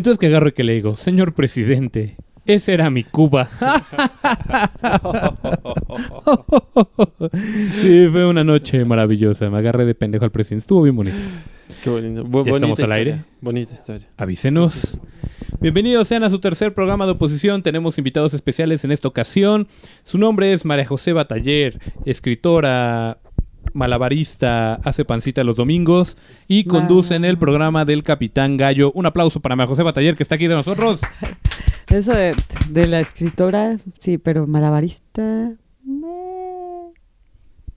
Entonces que agarro y que le digo, señor presidente, esa era mi Cuba. sí, fue una noche maravillosa. Me agarré de pendejo al presidente. Estuvo bien bonito. Qué bonito. Bu- Ya estamos al historia. aire. Bonita historia. Avísenos. Bienvenidos sean a su tercer programa de oposición. Tenemos invitados especiales en esta ocasión. Su nombre es María José Bataller, escritora, malabarista, hace pancita los domingos y Wow. conduce en el programa del Capitán Gallo. Un aplauso para María José Bataller que está aquí de nosotros. Eso de, de la escritora, sí, pero malabarista. meh.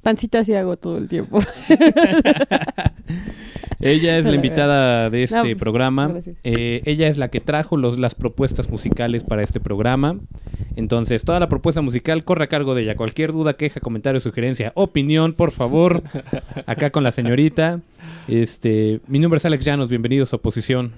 Pancita sí hago todo el tiempo. Ella es la invitada de este No, pues, programa. Eh, ella es la que trajo los- las propuestas musicales para este programa. Entonces, toda la propuesta musical corre a cargo de ella. Cualquier duda, queja, comentario, sugerencia, opinión, por favor, acá con la señorita. Este, mi nombre es Alex Llanos, bienvenidos a Oposición.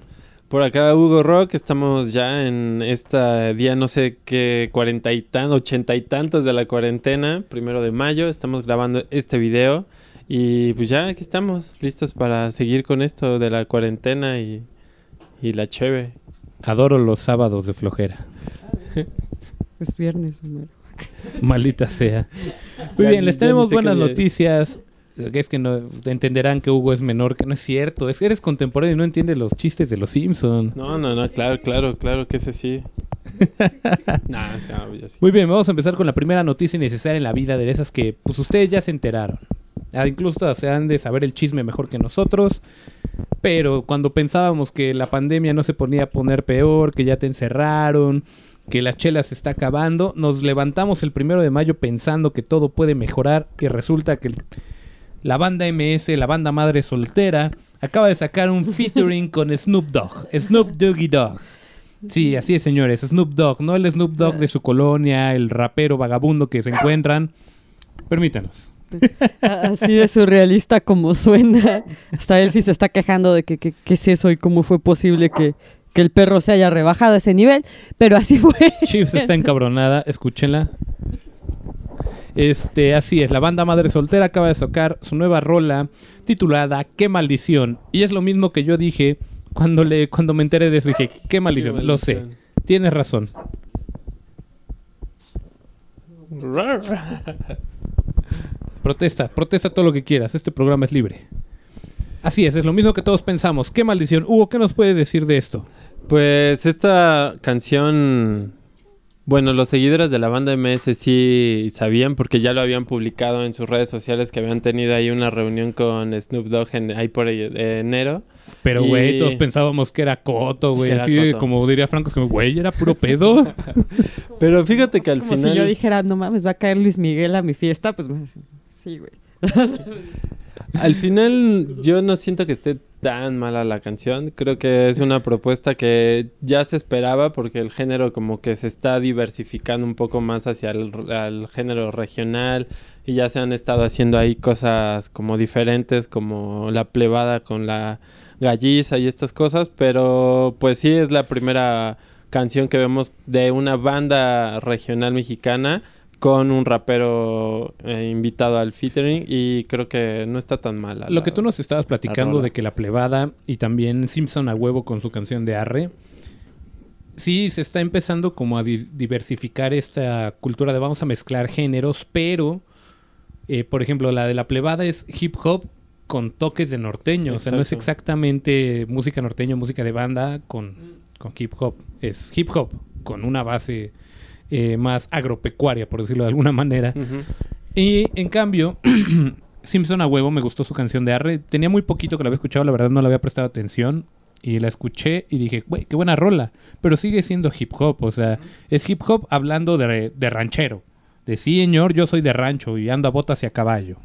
Por acá Hugo Rock, estamos ya en este día no sé qué, cuarenta y tan, ochenta y tantos de la cuarentena, primero de mayo, estamos grabando este video y pues ya aquí estamos, listos para seguir con esto de la cuarentena y, y la cheve. Adoro los sábados de flojera. Es viernes, Homero. Maldita sea. Muy Ya- bien, les tenemos buenas noticias. Es que no entenderán que Hugo es menor, que no es cierto. Es que eres contemporáneo y no entiendes los chistes de los Simpsons. No, no, no, claro, claro, claro que es así. nah, no, ya sí. Muy bien, vamos a empezar con la primera noticia necesaria en la vida de esas que pues ustedes ya se enteraron. Ah, incluso se han de saber el chisme mejor que nosotros. Pero cuando pensábamos que la pandemia no se ponía a poner peor, que ya te encerraron, que la chela se está acabando, nos levantamos el primero de mayo pensando que todo puede mejorar y resulta que la banda MS, la banda madre soltera, acaba de sacar un featuring con Snoop Dogg, Snoop Doggy Dogg. Sí, así es, señores. Snoop Dogg, no el Snoop Dogg de su colonia, el rapero vagabundo que se encuentran. Permítanos. Así de surrealista como suena. Hasta Elfi se está quejando de que que- qué es eso y cómo fue posible que, que el perro se haya rebajado a ese nivel. Pero así fue. Chiefs está encabronada, escúchenla. Este, así es, la banda Madre Soltera acaba de sacar su nueva rola titulada Qué maldición. Y es lo mismo que yo dije cuando le cuando me enteré de eso, dije, qué maldición, Qué lo sé. maldición. Tienes razón. Protesta, protesta todo lo que quieras, este programa es libre. Así es, es lo mismo que todos pensamos. Qué maldición. Hugo, ¿qué nos puedes decir de esto? Pues esta canción, bueno, los seguidores de la banda MS sí sabían porque ya lo habían publicado en sus redes sociales que habían tenido ahí una reunión con Snoop Dogg en, ahí por eh, enero. Pero, Y- güey, todos pensábamos que era Coto, güey. Así Coto. como diría Franco, como, güey, era puro pedo. Pero fíjate que al Como final... si yo dijera, no mames, va a caer Luis Miguel a mi fiesta. Pues sí, güey. Al final yo no siento que esté tan mala la canción. Creo que es una propuesta que ya se esperaba porque el género como que se está diversificando un poco más hacia el género regional y ya se han estado haciendo ahí cosas como diferentes como la plebada con la galliza y estas cosas, pero pues sí es la primera canción que vemos de una banda regional mexicana con un rapero eh, invitado al featuring y creo que no está tan mala. Lo la- que tú nos estabas platicando de que la plebada y también Simpson a huevo con su canción de Arre. Sí, se está empezando como a di- diversificar esta cultura de vamos a mezclar géneros, pero, eh, por ejemplo, la de la plebada es hip hop con toques de norteño. O sea, no es exactamente música norteño, música de banda con, con hip hop. Es hip hop con una base eh, más agropecuaria, por decirlo de alguna manera. Y en cambio, Simpson a huevo me gustó su canción de Arre. Tenía muy poquito que la había escuchado, la verdad no le había prestado atención. Y la escuché y dije, güey, qué buena rola. Pero sigue siendo hip hop, o sea, es hip hop hablando de, de ranchero. De sí, señor, yo soy de rancho y ando a botas y a caballo.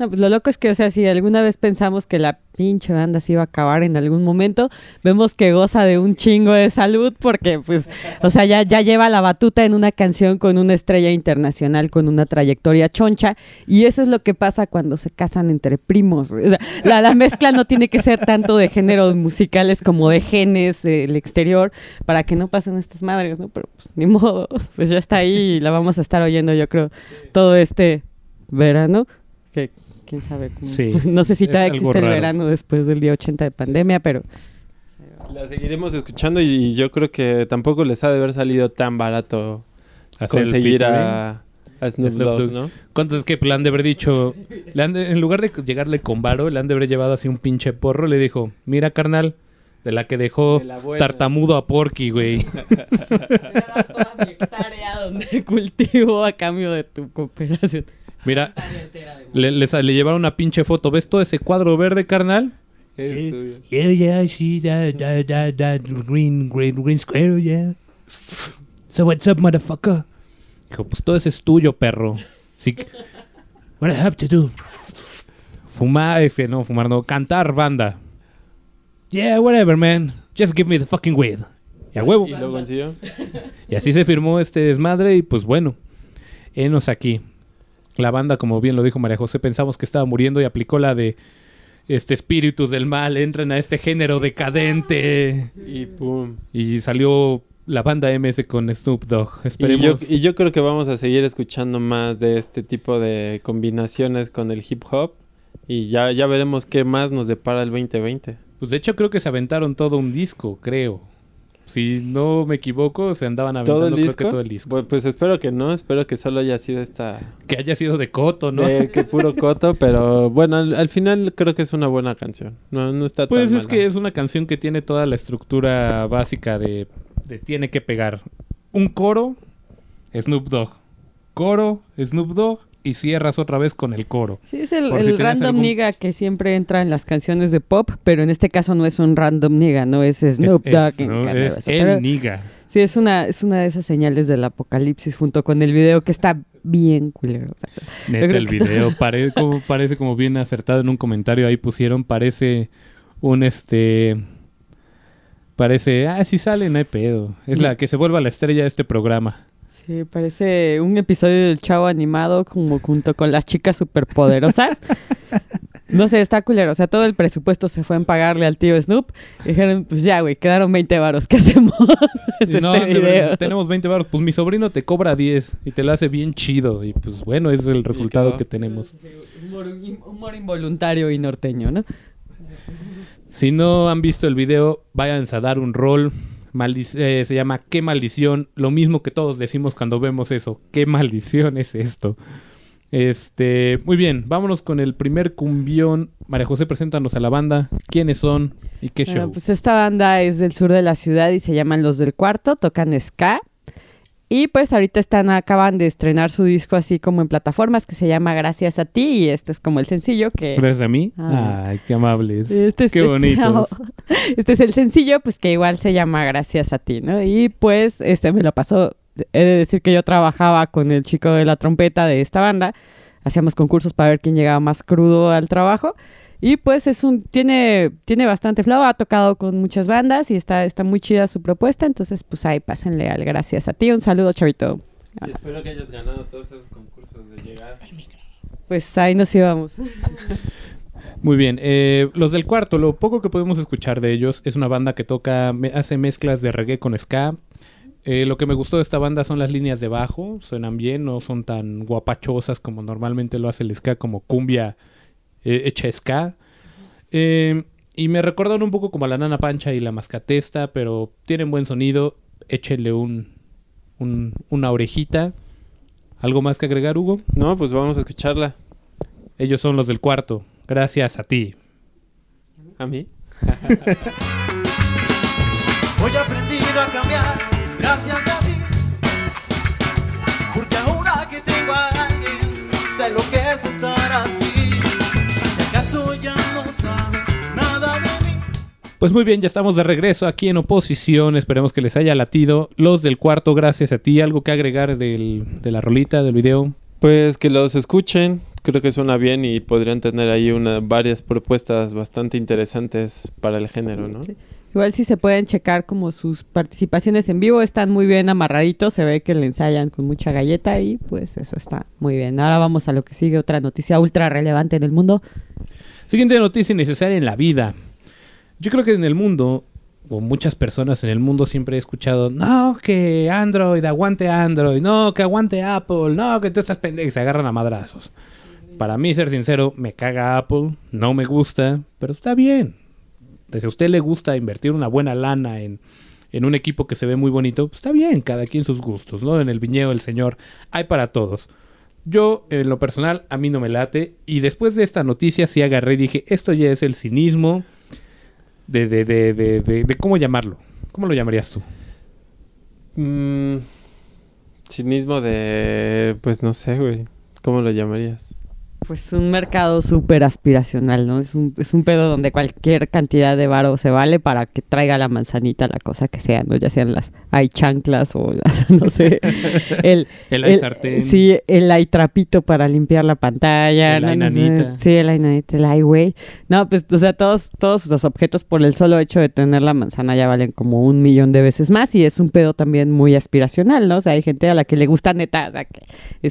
No, pues lo loco es que, o sea, si alguna vez pensamos que la pinche banda se iba a acabar en algún momento, vemos que goza de un chingo de salud porque, pues, o sea, ya, ya lleva la batuta en una canción con una estrella internacional, con una trayectoria choncha, y eso es lo que pasa cuando se casan entre primos. O sea, la, la mezcla no tiene que ser tanto de géneros musicales como de genes del exterior para que no pasen estas madres, ¿no? Pero, pues, ni modo, pues ya está ahí y la vamos a estar oyendo, yo creo, todo este verano. Que quién sabe cómo. Sí, no sé si todavía existe el verano después del día 80 de pandemia, pero La seguiremos escuchando y yo creo que tampoco les ha de haber salido tan barato Hacer conseguir a, a Snoop Snoop Dogg, Dogg. ¿no? ¿Cuánto es que le han de haber dicho? le han de- en lugar de llegarle con varo, le han de haber llevado así un pinche porro. Le dijo, mira carnal, de la que dejó De la buena. tartamudo a Porky, güey. toda mi hectárea donde cultivo a cambio de tu cooperación. Mira, le, le le llevaron una pinche foto. ¿Ves todo ese cuadro verde, carnal? Es tuyo. Yeah, yeah, I see that, that, that, that green, green, green square, yeah. So what's up, motherfucker? Dijo, pues todo eso es tuyo, perro. Sí. What I have to do? Fumar, este, no, fumar, no, cantar banda. Yeah, whatever, man. Just give me the fucking weed. Y a huevo. Y lo consiguió. Y así se firmó este desmadre y pues bueno, enos aquí. La banda, como bien lo dijo María José, pensamos que estaba muriendo y aplicó la de este espíritus del mal, entran a este género decadente. Y pum. Y salió la banda MS con Snoop Dogg. Y yo, Esperemos. y yo creo que vamos a seguir escuchando más de este tipo de combinaciones con el hip hop. Y ya, ya veremos qué más nos depara el 2020. Pues de hecho creo que se aventaron todo un disco, creo. Si no me equivoco, se andaban aventando ¿Todo el creo que todo el disco. Bu- Pues, espero que no, espero que solo haya sido esta... Que haya sido de coto, ¿no? que puro coto, pero bueno, al, al final creo que es una buena canción. No, no está Pues tan es mala. que es una canción que tiene toda la estructura básica de, de tiene que pegar. Un coro, Snoop Dogg. Coro, Snoop Dogg. Y cierras otra vez con el coro. Sí, es el, si random algún- nigga que siempre entra en las canciones de pop, pero en este caso no es un random nigga, no es Snoop es, Dogg. es, ¿no? Es el Pero niga. sí, es una, es una de esas señales del apocalipsis junto con el video que está bien culero. o sea, Neta, el video pare- como, parece como bien acertado en un comentario. Ahí pusieron, parece un este... Parece, ah, si sale, no hay pedo. Es la que se vuelva la estrella de este programa. Sí, parece un episodio del chavo animado como junto con las chicas superpoderosas. No sé, está culero. O sea, todo el presupuesto se fue en pagarle al tío Snoop. Y dijeron, pues ya, güey, quedaron 20 varos. ¿Qué hacemos? Es no, este verdad, tenemos 20 baros. Pues mi sobrino te cobra 10 y te lo hace bien chido. Y pues bueno, es el resultado que tenemos. Humor, humor involuntario y norteño, ¿no? Si no han visto el video, váyanse a dar un rol. Eh, se llama ¿Qué maldición? Lo mismo que todos decimos cuando vemos eso. ¿Qué maldición es esto? Este, muy bien, vámonos con el primer cumbión. María José, preséntanos a la banda. ¿Quiénes son y qué Bueno, show? pues esta banda es del sur de la ciudad y se llaman Los del Cuarto, tocan ska. Y pues ahorita están, acaban de estrenar su disco así como en plataformas que se llama Gracias a ti y este es como el sencillo que... Gracias a mí. Ah. Ay, qué amables. Este es, Qué este- bonitos. Este es el sencillo, pues que igual se llama Gracias a ti, ¿no? Y pues este me lo pasó. He de decir que yo trabajaba con el chico de la trompeta de esta banda. Hacíamos concursos para ver quién llegaba más crudo al trabajo. Y pues es un, tiene, tiene bastante flow, ha tocado con muchas bandas y está, está muy chida su propuesta. Entonces, pues ahí pásenle al gracias a ti. Un saludo, chavito. Y espero que hayas ganado todos esos concursos de llegar. Pues ahí nos íbamos. Muy bien, eh, los del cuarto, lo poco que podemos escuchar de ellos es una banda que toca, me- hace mezclas de reggae con ska. Eh, lo que me gustó de esta banda son las líneas de bajo, suenan bien, no son tan guapachosas como normalmente lo hace el ska, como cumbia eh, hecha ska. Eh, y me recordaron un poco como a la Nana Pancha y la Mascatesta, pero tienen buen sonido, échenle un, un- una orejita. ¿Algo más que agregar, Hugo? No, pues vamos a escucharla. Ellos son los del cuarto, gracias a ti. ¿A mí? Hoy he aprendido a cambiar gracias a ti. Porque ahora que tengo a alguien, sé lo que es estar así. Pues muy bien, ya estamos de regreso aquí en oposición. Esperemos que les haya latido. Los del cuarto, gracias a ti. ¿Algo que agregar del- de la rolita, del video? Pues que los escuchen, creo que suena bien y podrían tener ahí una, varias propuestas bastante interesantes para el género, ¿no? Sí. Igual si se pueden checar como sus participaciones en vivo, están muy bien amarraditos, se ve que le ensayan con mucha galleta y pues eso está muy bien. Ahora vamos a lo que sigue, otra noticia ultra relevante en el mundo. Siguiente noticia innecesaria en la vida. Yo creo que en el mundo, o muchas personas en el mundo siempre he escuchado, no, que Android, aguante Android, no, que aguante Apple, no, que tú estás pendejo, y se agarran a madrazos. Para mí, ser sincero, me caga Apple, no me gusta, pero está bien. Si a usted le gusta invertir una buena lana en, en un equipo que se ve muy bonito, pues está bien, cada quien sus gustos, ¿no? En el viñedo del señor hay para todos. Yo, en lo personal, a mí no me late. Y después de esta noticia sí agarré y dije, esto ya es el cinismo de, de, de, de, de- cómo llamarlo. ¿Cómo lo llamarías tú? Mm, cinismo de... Pues no sé, güey. ¿Cómo lo llamarías? Pues un mercado súper aspiracional, ¿no? Es un, es un pedo donde cualquier cantidad de varo se vale para que traiga la manzanita, la cosa que sea, ¿no? Ya sean las hay chanclas o las, no sé, el... El hay sartén. Sí, el hay trapito para limpiar la pantalla. El ¿no? No sé. Sí, el hay nanita, el hay güey. No, pues, o sea, todos, todos los objetos por el solo hecho de tener la manzana ya valen como un millón de veces más y es un pedo también muy aspiracional, ¿no? O sea, hay gente a la que le gusta neta, o sea, que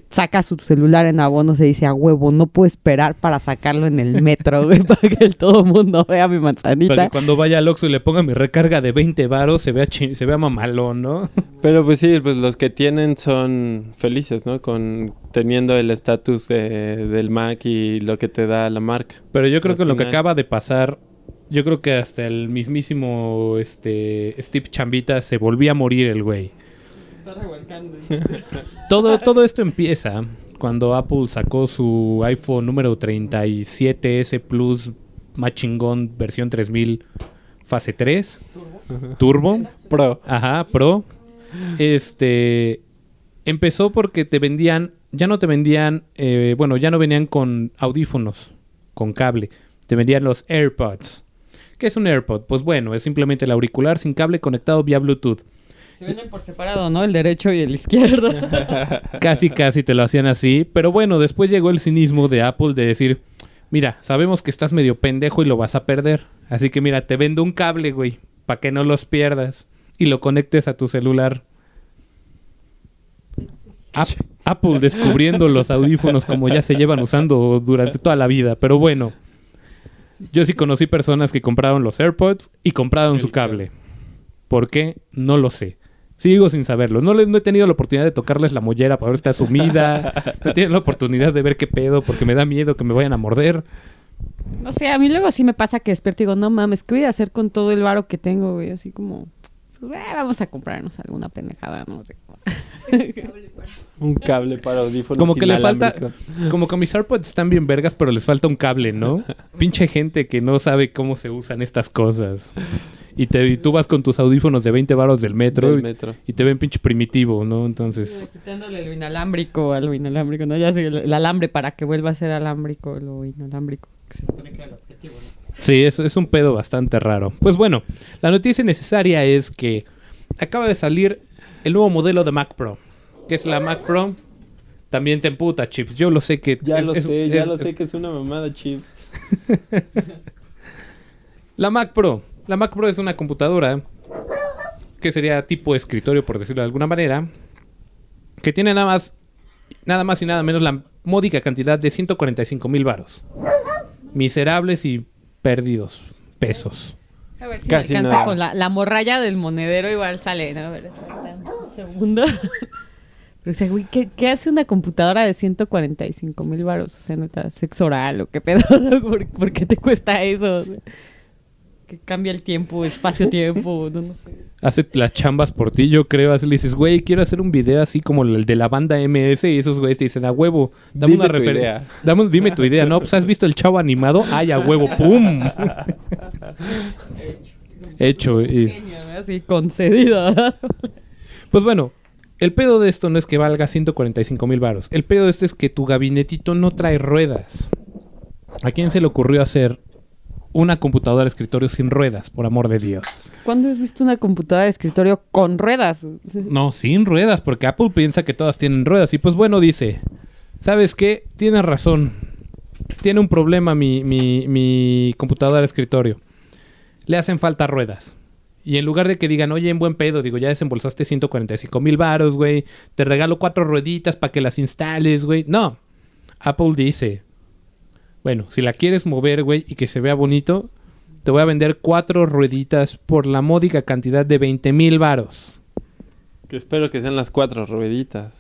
saca su celular en abono, se dice a huevo, no puedo esperar para sacarlo en el metro, güey, para que el todo mundo vea mi Para manzanita. que cuando vaya al Oxxo y le ponga mi recarga de 20 varos, se vea, se vea mamalón, ¿no? Pero pues sí, pues los que tienen son felices, ¿no? Con teniendo el estatus de- del Mac y lo que te da la marca. Pero yo creo Al que lo que acaba de pasar, yo creo que hasta el mismísimo este Steve Chambita se volvía a morir el güey. Todo, todo esto empieza cuando Apple sacó su iPhone número 37S Plus más chingón versión 3000 fase 3 Turbo. Pro. Ajá, Pro. Este empezó porque te vendían, ya no te vendían, eh, bueno, ya no venían con audífonos, con cable. Te vendían los AirPods. ¿Qué es un AirPod? Pues bueno, es simplemente el auricular sin cable conectado vía Bluetooth. Se venden por separado, ¿no? El derecho y el izquierdo. Casi, casi te lo hacían así. Pero bueno, después llegó el cinismo de Apple de decir, mira, sabemos que estás medio pendejo y lo vas a perder. Así que mira, te vendo un cable, güey, para que no los pierdas y lo conectes a tu celular. Ap- Apple descubriendo los audífonos como ya se llevan usando durante toda la vida. Pero bueno, yo sí conocí personas que compraron los AirPods y compraron su cable. ¿Por qué? No lo sé. Sigo sin saberlo. No, les, no he tenido la oportunidad de tocarles la mollera para ver si está sumida. No he tenido la oportunidad de ver qué pedo porque me da miedo que me vayan a morder. No sé, a mí luego sí me pasa que despierto y digo, no mames, ¿qué voy a hacer con todo el varo que tengo, güey? Así como, pues, eh, vamos a comprarnos alguna pendejada, no sé. Un cable para audífonos Como que le falta... Como que mis AirPods están bien vergas, pero les falta un cable, ¿no? Pinche gente que no sabe cómo se usan estas cosas. Y, te, y tú vas con tus audífonos de 20 baros del metro, Del y- metro. y te ven pinche primitivo, ¿no? Entonces... Quitándole lo inalámbrico a lo inalámbrico, ¿no? Ya sé, el, el alambre para que vuelva a ser alámbrico lo inalámbrico. Que se supone que era el objetivo, ¿no? Sí, es, es un pedo bastante raro. Pues bueno, la noticia necesaria es que acaba de salir el nuevo modelo de Mac Pro. Que es la Mac Pro. También te emputa, chips. Yo lo sé que... Ya es- lo es- sé, ya es- lo sé que es una mamada chips. La Mac Pro. La Mac Pro es una computadora que sería tipo escritorio, por decirlo de alguna manera. Que tiene nada más, nada más y nada menos la módica cantidad de 145 mil varos. Miserables y perdidos pesos. A ver si Casi me alcanza nada. con la, la morralla del monedero igual sale, ¿no? A ver, un segundo. Pero, o sea, güey, ¿qué, qué hace una computadora de 145 mil baros? O sea, neta, sexo oral o qué pedo, ¿no? ¿Por, por qué te cuesta eso? O sea, que cambia el tiempo, espacio-tiempo, no, no sé. Hace las chambas por ti, yo creo. Así le dices, güey, quiero hacer un video así como el de la banda MS. Y esos güeyes te dicen, a huevo, dame Dime una referencia. Dame, dime tu idea, ¿no? Pues has visto el chavo animado. Ay, a huevo, ¡pum! Hecho. y-. Así, concedido. Pues bueno, el pedo de esto no es que valga 145 mil varos. El pedo de esto es que tu gabinetito no trae ruedas. ¿A quién se le ocurrió hacer una computadora de escritorio sin ruedas, por amor de Dios? ¿Cuándo has visto una computadora de escritorio con ruedas? No, sin ruedas, porque Apple piensa que todas tienen ruedas. Y pues bueno, dice, ¿sabes qué? Tienes razón. Tiene un problema mi, mi, mi computadora de escritorio. Le hacen falta ruedas. Y en lugar de que digan, oye, en buen pedo, digo, ya desembolsaste 145 mil varos, güey. Te regalo cuatro rueditas para que las instales, güey. No. Apple dice, bueno, si la quieres mover, güey, y que se vea bonito, te voy a vender cuatro rueditas por la módica cantidad de 20 mil varos. Que espero que sean las cuatro rueditas.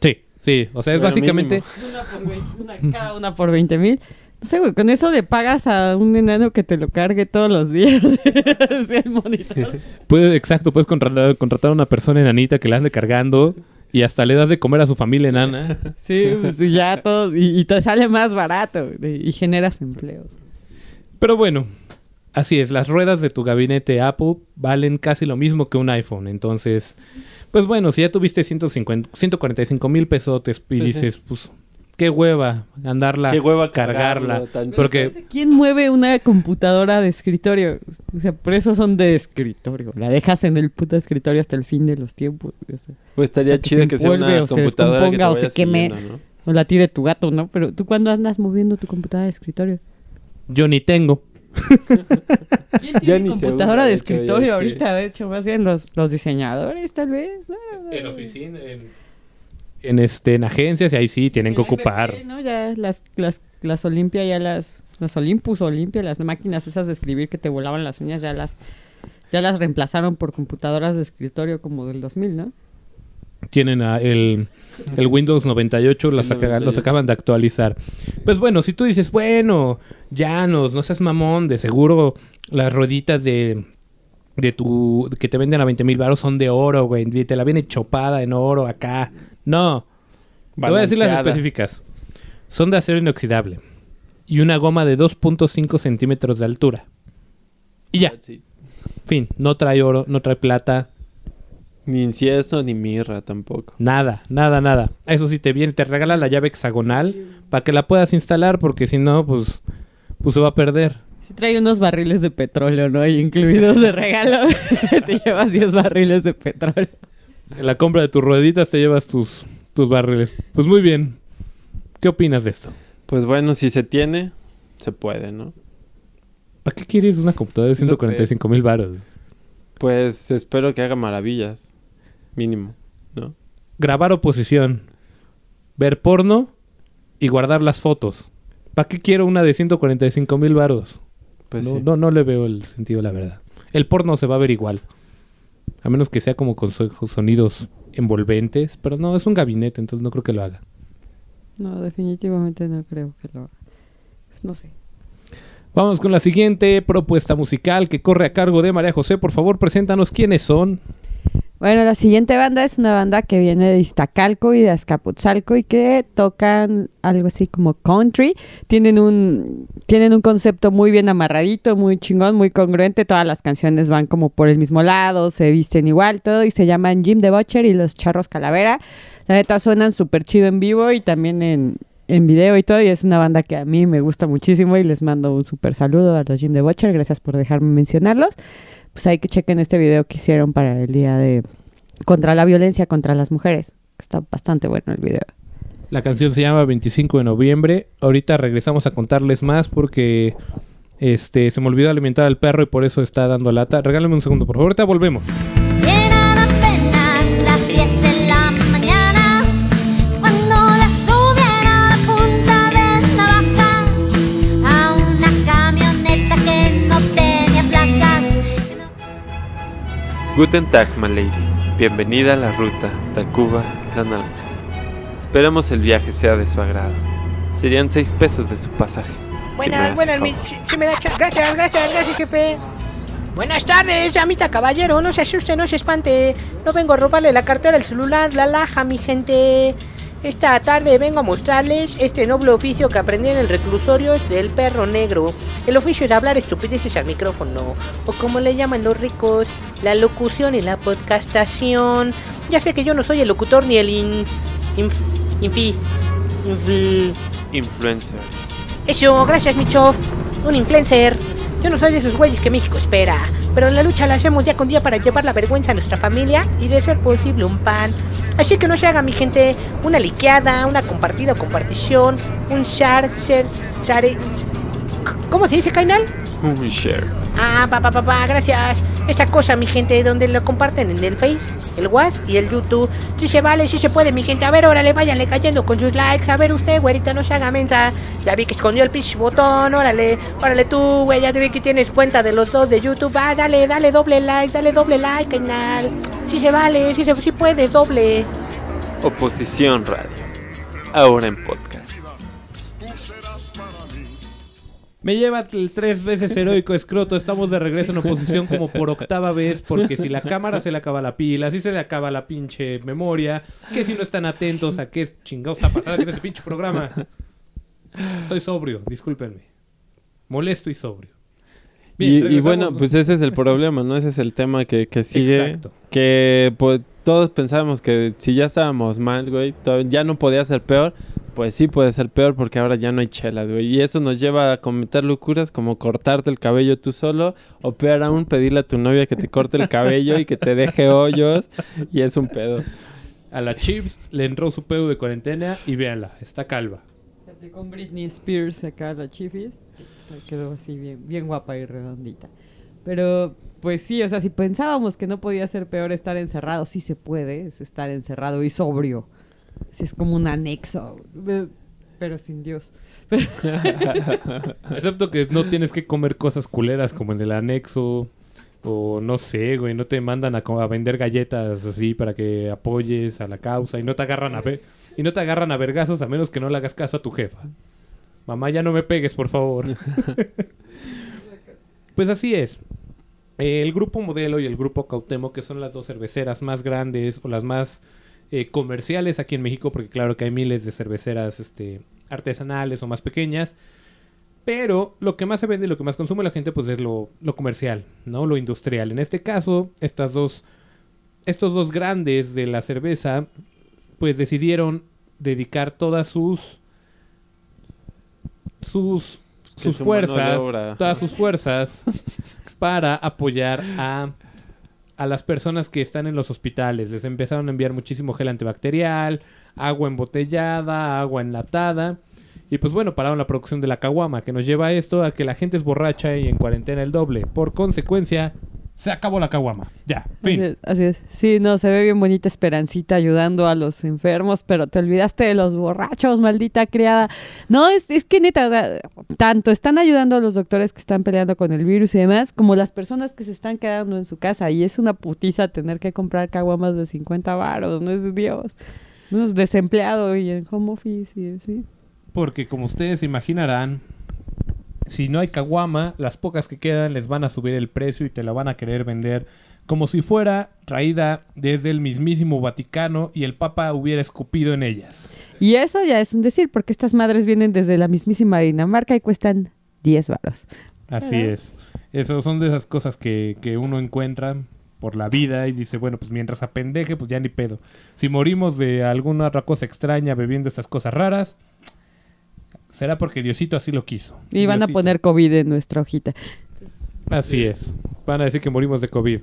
Sí, sí. O sea, es básicamente... mínimo. Una por 20, una- cada una por 20 mil. No sé, güey, con eso le pagas a un enano que te lo cargue todos los días. Sí, el monitor. Puede, exacto, puedes contratar, contratar a una persona enanita que la ande cargando y hasta le das de comer a su familia enana. Sí, pues y ya todo. Y, y te sale más barato güey, y generas empleos. Pero bueno, así es, las ruedas de tu gabinete Apple valen casi lo mismo que un iPhone. Entonces, pues bueno, si ya tuviste 150, 145 mil pesotes y dices, pues, qué hueva andarla, Qué hueva cargarla. Porque ¿Quién mueve una computadora de escritorio? O sea, por eso son de escritorio. La dejas en el puto escritorio hasta el fin de los tiempos. o sea. Pues estaría hasta que chido se que sea envuelve una o se computadora que te descomponga o se queme. ¿no? O la tire tu gato, ¿no? Pero tú cuando andas moviendo tu computadora de escritorio. yo ni tengo. ¿Quién Ya tiene ni se computadora usa, de de hecho, ya escritorio sí. ahorita? De hecho, más bien los, los diseñadores, tal vez. ¿no? En oficina, en, en, este, en agencias, y ahí sí tienen que ocupar. ¿no? Ya las, las, las Olimpia, ya las, las Olympus Olimpia, las máquinas esas de escribir que te volaban las uñas, ya las, ya las reemplazaron por computadoras de escritorio como del 2000, ¿no? tienen el, el Windows 98, las El saca- los 98. acaban de actualizar. Pues bueno, si tú dices, bueno, Llanos, no seas mamón, de seguro las rueditas de, de tu que te venden a 20 mil baros son de oro, güey, y te la viene chopada en oro acá. No, te voy a decir las específicas. Son de acero inoxidable y una goma de 2.5 centímetros de altura. Y ya, Sí. fin, no trae oro, no trae plata, Ni incienso ni mirra tampoco. Nada, nada, nada. Eso sí te viene, te regala la llave hexagonal para que la puedas instalar porque si no, pues, pues se va a perder. Sí trae unos barriles de petróleo, ¿no? Ahí incluidos de regalo. te llevas 10 barriles de petróleo. En la compra de tus rueditas te llevas tus, tus barriles. Pues muy bien. ¿Qué opinas de esto? Pues bueno, si se tiene, se puede, ¿no? ¿Para qué quieres una computadora de 145 mil baros? Pues espero que haga maravillas. Mínimo, ¿no? Grabar oposición, ver porno y guardar las fotos. ¿Para qué quiero una de 145 mil baros? Pues no, sí. no, no le veo el sentido, la verdad. El porno se va a ver igual. A menos que sea como con so- sonidos envolventes. Pero no, es un gabinete, entonces no creo que lo haga. No, definitivamente no creo que lo haga. Pues no sé. Vamos con la siguiente propuesta musical que corre a cargo de María José. Por favor, preséntanos quiénes son. Bueno, la siguiente banda es una banda que viene de Iztacalco y de Azcapotzalco y que tocan algo así como country. Tienen un, tienen un concepto muy bien amarradito, muy chingón, muy congruente. Todas las canciones van como por el mismo lado, se visten igual, todo. Y se llaman Jim the Butcher y Los Charros Calavera. La neta suenan súper chido en vivo y también en, en video y todo. Y es una banda que a mí me gusta muchísimo y les mando un súper saludo a los Jim the Butcher. Gracias por dejarme mencionarlos pues hay que chequen este video que hicieron para el día de contra la violencia contra las mujeres. Está bastante bueno el video. La canción se llama 25 de noviembre. Ahorita regresamos a contarles más porque este se me olvidó alimentar al perro y por eso está dando lata. Regálame un segundo, por favor. Ahorita volvemos. Guten Tag, my lady. Bienvenida a la ruta Tacuba-La Naranja. Esperamos el viaje sea de su agrado. Serían seis pesos de su pasaje. si Buenas, hace buenas, mi- si, si me da Gracias, gracias, gracias, jefe. Buenas tardes, amita caballero. No se asuste, no se espante. No vengo a robarle la cartera, el celular, la laja, mi gente. Esta tarde vengo a mostrarles este noble oficio que aprendí en el reclusorio del perro negro. El oficio de hablar estupideces al micrófono. O como le llaman los ricos, la locución y la podcastación. Ya sé que yo no soy el locutor ni el in... inf- infi... infi- Influencer. eso, gracias, Micho. Un influencer. Yo no soy de esos güeyes que México espera. Pero la lucha la hacemos día con día para llevar la vergüenza a nuestra familia y de ser posible un pan. Así que no se haga, mi gente, una liqueada, una compartida o compartición, un share, share, share. ¿Cómo se dice, Kainal? Un share. Ah, pa, pa, pa, pa, gracias. Esta cosa, mi gente, donde lo comparten en el Face, el WhatsApp y el YouTube. Si se vale, si se puede, mi gente. A ver, órale, váyanle cayendo con sus likes. A ver, usted, güerita, no se haga mensa. Ya vi que escondió el pinche botón. Órale, órale tú, güey. Ya te vi que tienes cuenta de los dos de YouTube. Ah, dale, dale doble like, dale doble like, canal. Si se vale, si se si puedes, doble. Oposición Radio. Ahora en podcast. Me lleva el tres veces heroico escroto. Estamos de regreso en oposición como por octava vez. Porque si la cámara se le acaba la pila, si se le acaba la pinche memoria, que si no están atentos a qué chingados está pasando en ese pinche programa. Estoy sobrio, discúlpenme. Molesto y sobrio. Bien, y, bueno, pues ese es el problema, ¿no? Ese es el tema que, que sigue. Exacto. Que pues todos pensábamos que si ya estábamos mal, güey, ya no podía ser peor. Pues sí puede ser peor porque ahora ya no hay chelas, güey. Y eso nos lleva a cometer locuras como cortarte el cabello tú solo. O peor aún, pedirle a tu novia que te corte el cabello y que te deje hoyos. Y es un pedo. A la Chips le entró su pedo de cuarentena y véanla, está calva. Se aplicó un Britney Spears acá a la chifis. Se quedó así bien, bien guapa y redondita. Pero, pues sí, o sea, si pensábamos que no podía ser peor estar encerrado, sí se puede, es estar encerrado y sobrio. Sí, es como un anexo, eh, pero sin Dios. Pero- Excepto que no tienes que comer cosas culeras como en el anexo. O no sé, güey, no te mandan a, vender galletas así para que apoyes a la causa y no te agarran a ver y no te agarran a vergazos a menos que no le hagas caso a tu jefa. Mamá, ya no me pegues, por favor. pues así es. Eh, el grupo Modelo y el grupo Cautemo, que son las dos cerveceras más grandes o las más eh, comerciales aquí en México, porque claro que hay miles de cerveceras este, artesanales o más pequeñas. Pero lo que más se vende y lo que más consume la gente pues es lo, lo comercial, ¿no? Lo industrial. En este caso, estas dos, estos dos grandes de la cerveza pues decidieron dedicar todas sus sus sus fuerzas, todas sus fuerzas para apoyar a a las personas que están en los hospitales. Les empezaron a enviar muchísimo gel antibacterial, agua embotellada, agua enlatada. Y pues bueno, pararon la producción de la caguama, que nos lleva a esto, a que la gente es borracha y en cuarentena el doble. Por consecuencia, se acabó la caguama. Ya, Así fin. es, así es. Sí, no, se ve bien bonita Esperancita ayudando a los enfermos, pero te olvidaste de los borrachos, maldita criada. No, es, es que neta, o sea, tanto están ayudando a los doctores que están peleando con el virus y demás, como las personas que se están quedando en su casa. Y es una putiza tener que comprar caguamas de 50 varos, no es Dios. Uno es desempleado y en home office y así. Porque como ustedes imaginarán, si no hay caguama, las pocas que quedan les van a subir el precio y te la van a querer vender como si fuera traída desde el mismísimo Vaticano y el Papa hubiera escupido en ellas. Y eso ya es un decir, porque estas madres vienen desde la mismísima Dinamarca y cuestan 10 varos. Así es. Eso son de esas cosas que, que uno encuentra por la vida y dice, bueno, pues mientras apendeje, pues ya ni pedo. Si morimos de alguna otra cosa extraña bebiendo estas cosas raras, será porque Diosito así lo quiso. Y van a poner COVID en nuestra hojita. Así es. Van a decir que morimos de COVID.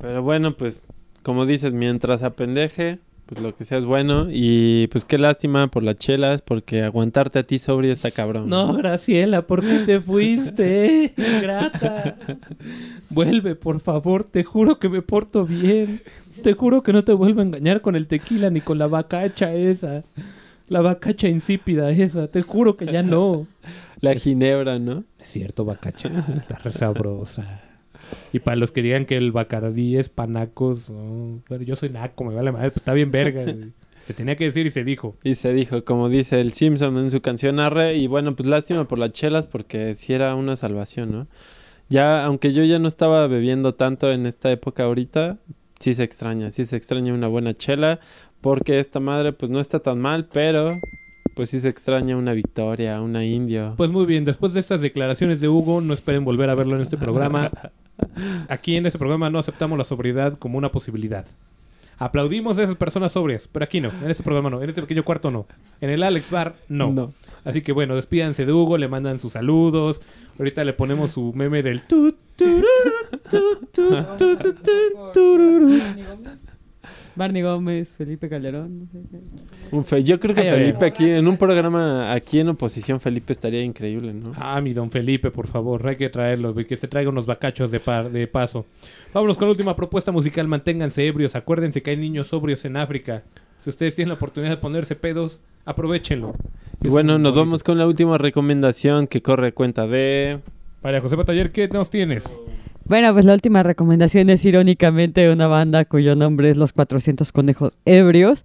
Pero bueno, pues como dices, mientras apendeje, pues lo que sea es bueno. Y pues qué lástima por las chelas, porque aguantarte a ti sobrio está cabrón. No, Graciela, ¿por qué te fuiste? Ingrata. Vuelve, por favor, te juro que me porto bien. Te juro que no te vuelvo a engañar con el tequila ni con la vacacha esa. La vacacha insípida esa, te juro que ya no. La ginebra, ¿no? Es cierto, vacacha, está re sabrosa. Y para los que digan que el bacardí es panacos, pero yo soy naco, me vale madre, pues está bien verga. güey. Se tenía que decir y se dijo. Y se dijo, como dice el Simpson en su canción Arre, y bueno, pues lástima por las chelas porque sí era una salvación, ¿no? Ya, aunque yo ya no estaba bebiendo tanto en esta época ahorita, sí se extraña, sí se extraña una buena chela, porque esta madre pues no está tan mal, pero pues sí se extraña una victoria, una indio. Pues muy bien, después de estas declaraciones de Hugo, no esperen volver a verlo en este programa. Aquí en este programa no aceptamos la sobriedad como una posibilidad. Aplaudimos a esas personas sobrias, pero aquí no, en este programa no, en este pequeño cuarto no. En el Alex Bar no. No. Así que bueno, despídanse de Hugo, le mandan sus saludos. Ahorita le ponemos su meme del tu, Barney Gómez, Felipe Calderón, no sé qué. Un fe- Yo creo que Ay, a ver. Felipe aquí, en un programa aquí en oposición, Felipe estaría increíble, ¿no? Ah, mi don Felipe, por favor, hay que traerlo, que se traiga unos bacachos de, par- de paso. Vámonos con la última propuesta musical, manténganse ebrios, acuérdense que hay niños sobrios en África. Si ustedes tienen la oportunidad de ponerse pedos, aprovechenlo. Y bueno, nos bonito- vamos con la última recomendación que corre cuenta de... María José Bataller, ¿qué nos tienes? Bueno, pues la última recomendación es irónicamente una banda cuyo nombre es Los 400 Conejos Ebrios.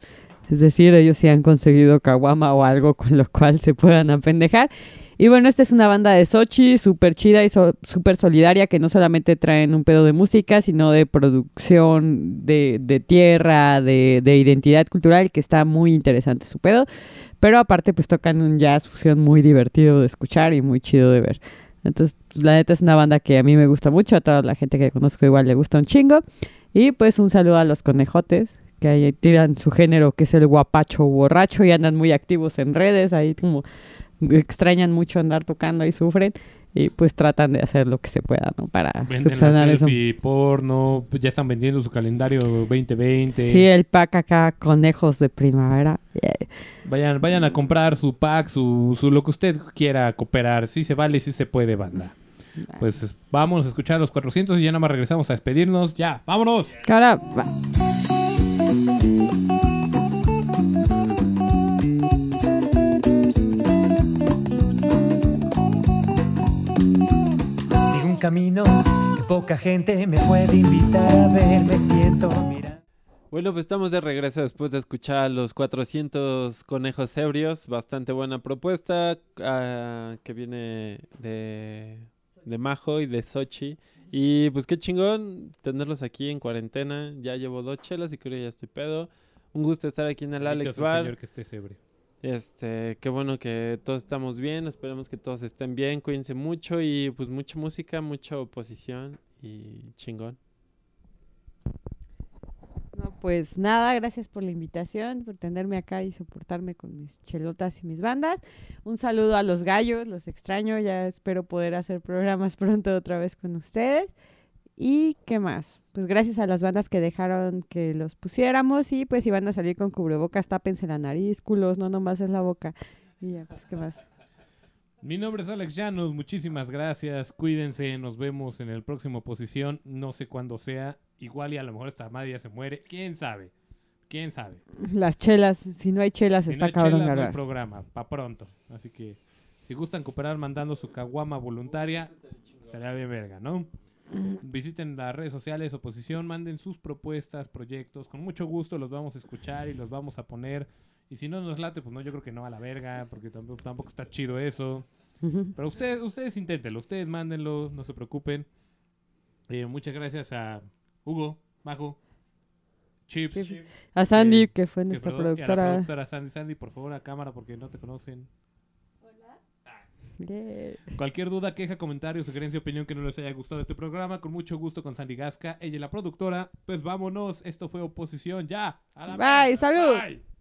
Es decir, ellos sí han conseguido caguama o algo con lo cual se puedan apendejar. Y bueno, esta es una banda de Sochi, súper chida y so- súper solidaria, que no solamente traen un pedo de música, sino de producción de, de tierra, de, de identidad cultural, que está muy interesante su pedo. Pero aparte, pues tocan un jazz fusión muy divertido de escuchar y muy chido de ver. Entonces, pues, la neta es una banda que a mí me gusta mucho, a toda la gente que conozco igual le gusta un chingo. Y pues un saludo a los conejotes, que ahí tiran su género, que es el guapacho borracho, y andan muy activos en redes, ahí como extrañan mucho andar tocando y sufren. Y pues tratan de hacer lo que se pueda, ¿no? Para Venden subsanar eso. selfie porno, pues ya están vendiendo su calendario 2020. Sí, el pack acá, conejos de primavera. Yeah. Vayan, vayan a comprar su pack, su, su lo que usted quiera cooperar. Sí se vale, sí se puede, banda. Pues es- vamos a escuchar los 400 y ya nada más regresamos a despedirnos. Ya, vámonos. Ahora va- camino que poca gente me puede invitar a ver. Me siento mirando. Bueno, pues estamos de regreso después de escuchar a los 400 conejos ebrios. Bastante buena propuesta ah, que viene de, de Majo y de Sochi. Y pues qué chingón tenerlos aquí en cuarentena. Ya llevo dos chelas y creo que ya estoy pedo. Un gusto estar aquí en el Alex Bar. Señor que esté ebrio. Este, qué bueno que todos estamos bien, esperemos que todos estén bien, cuídense mucho y pues mucha música, mucha oposición y chingón. No, pues nada, gracias por la invitación, por tenerme acá y soportarme con mis chelotas y mis bandas. Un saludo a los gallos, los extraño, ya espero poder hacer programas pronto otra vez con ustedes. ¿Y qué más? Pues gracias a las bandas que dejaron que los pusiéramos y pues si van a salir con cubrebocas, tápense la nariz, culos, no nomás es la boca. Y ya, pues qué más. Mi nombre es Alex Llanos, muchísimas gracias, cuídense, nos vemos en el próximo posición, no sé cuándo sea, igual y a lo mejor esta madre ya se muere, quién sabe, quién sabe. Las chelas, si no hay chelas, Si está no hay cabrón chelas, no hay grabar. programa, pa' pronto, así que si gustan cooperar mandando su caguama voluntaria, estaría bien verga, ¿no? Visiten las redes sociales, oposición, manden sus propuestas, proyectos, con mucho gusto los vamos a escuchar y los vamos a poner. Y si no nos late, pues no, yo creo que no a la verga, porque tampoco, tampoco está chido eso. Pero ustedes, ustedes inténtenlo, ustedes mándenlo, no se preocupen. Eh, muchas gracias a Hugo, Majo, Chips, A Sandy, Eh, que fue que nuestra produ- y a la productora. productora Sandy. Sandy, por favor, a cámara porque no te conocen. Yeah. Cualquier duda, queja, comentario, sugerencia, opinión que no les haya gustado este programa, con mucho gusto con Sandy Gasca, ella la productora. Pues vámonos, esto fue Oposición, ya. a la Bye, salud. Bye.